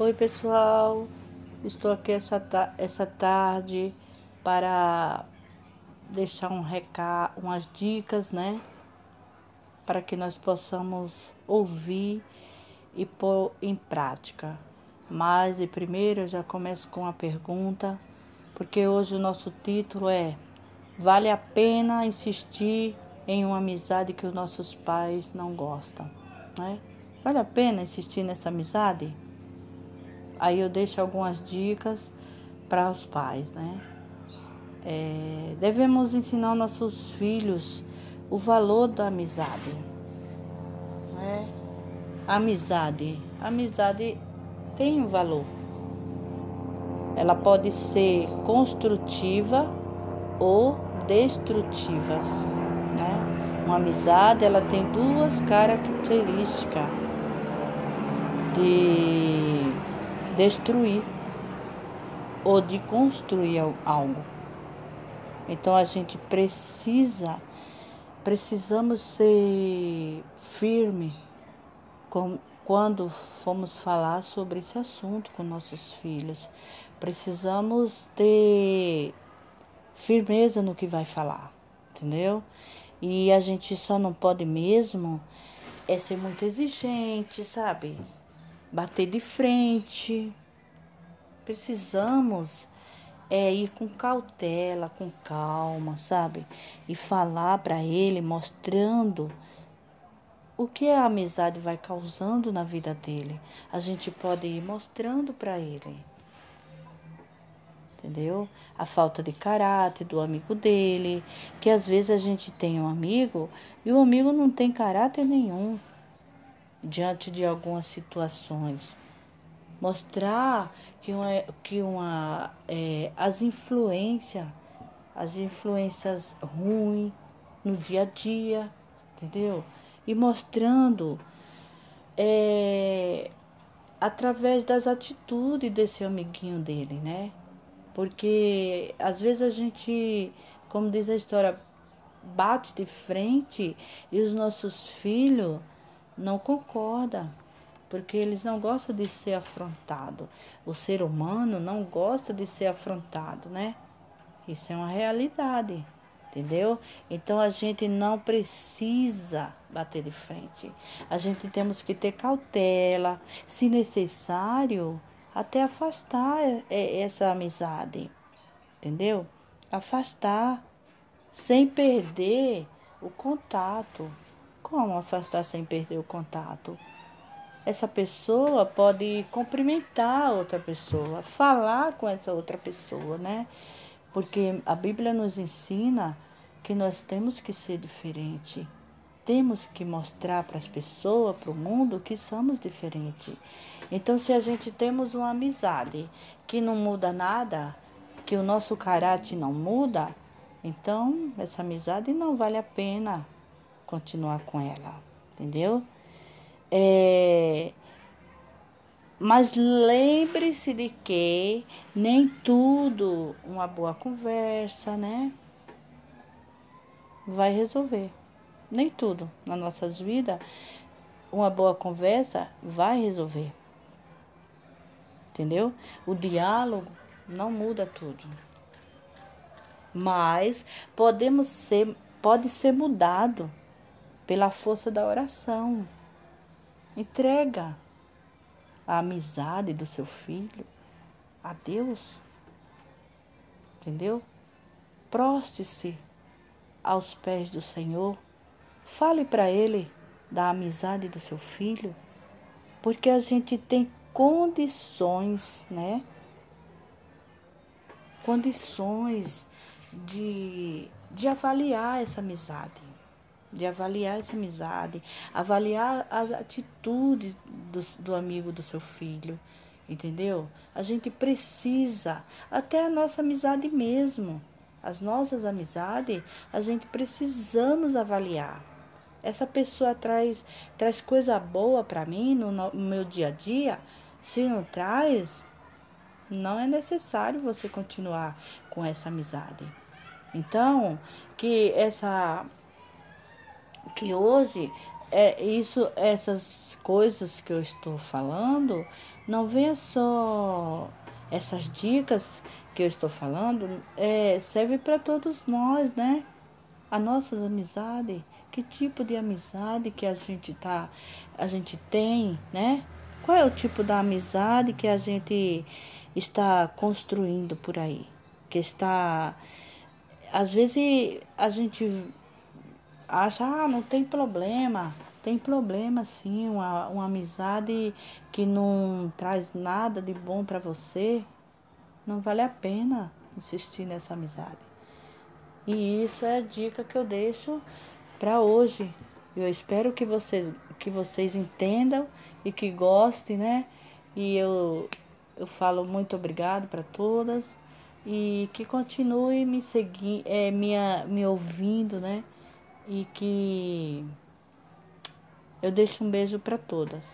Oi, pessoal. Estou aqui essa, essa tarde para deixar um recado, umas dicas, né? Para que nós possamos ouvir e pôr em prática. Mas de primeiro eu já começo com uma pergunta, porque hoje o nosso título é Vale a pena insistir em uma amizade que os nossos pais não gostam, né? Vale a pena insistir nessa amizade? Aí eu deixo algumas dicas para os pais, né? É, devemos ensinar nossos filhos o valor da amizade. Né? Amizade. Amizade tem um valor. Ela pode ser construtiva ou destrutiva. Né? Uma amizade ela tem duas características de destruir ou de construir algo. Então a gente precisa, precisamos ser firme com, quando formos falar sobre esse assunto com nossos filhos. Precisamos ter firmeza no que vai falar, entendeu? E a gente só não pode mesmo é ser muito exigente, sabe? Bater de frente. Precisamos é ir com cautela, com calma, sabe? E falar para ele, mostrando o que a amizade vai causando na vida dele. A gente pode ir mostrando para ele. Entendeu? A falta de caráter do amigo dele, que às vezes a gente tem um amigo e o amigo não tem caráter nenhum diante de algumas situações. Mostrar que uma, que uma é, as influências, as influências ruins no dia a dia, entendeu? E mostrando é, através das atitudes desse amiguinho dele, né? Porque às vezes a gente, como diz a história, bate de frente e os nossos filhos não concorda, porque eles não gostam de ser afrontado. O ser humano não gosta de ser afrontado, né? Isso é uma realidade, entendeu? Então a gente não precisa bater de frente. A gente temos que ter cautela, se necessário, até afastar essa amizade, entendeu? Afastar sem perder o contato. Como afastar sem perder o contato? Essa pessoa pode cumprimentar outra pessoa, falar com essa outra pessoa, né? Porque a Bíblia nos ensina que nós temos que ser diferente. Temos que mostrar para as pessoas, para o mundo, que somos diferentes. Então, se a gente temos uma amizade que não muda nada, que o nosso caráter não muda, então essa amizade não vale a pena continuar com ela, entendeu? É, mas lembre-se de que nem tudo uma boa conversa, né? Vai resolver. Nem tudo nas nossas vidas uma boa conversa vai resolver. Entendeu? O diálogo não muda tudo. Mas podemos ser, pode ser mudado pela força da oração. Entrega a amizade do seu filho a Deus. Entendeu? Proste-se aos pés do Senhor. Fale para Ele da amizade do seu filho, porque a gente tem condições, né? Condições de, de avaliar essa amizade de avaliar essa amizade, avaliar as atitudes do, do amigo do seu filho, entendeu? A gente precisa, até a nossa amizade mesmo, as nossas amizades, a gente precisamos avaliar. Essa pessoa traz, traz coisa boa para mim no, no meu dia a dia? Se não traz, não é necessário você continuar com essa amizade. Então, que essa que hoje é isso, essas coisas que eu estou falando, não venha só essas dicas que eu estou falando, é, serve para todos nós, né? As nossas amizades, que tipo de amizade que a gente tá, a gente tem, né? Qual é o tipo da amizade que a gente está construindo por aí? Que está às vezes a gente acha, ah, não tem problema. Tem problema sim, uma, uma amizade que não traz nada de bom para você, não vale a pena insistir nessa amizade. E isso é a dica que eu deixo para hoje. Eu espero que vocês, que vocês entendam e que gostem, né? E eu, eu falo muito obrigado para todas e que continue me seguindo, é, me, me ouvindo, né? E que eu deixo um beijo para todas.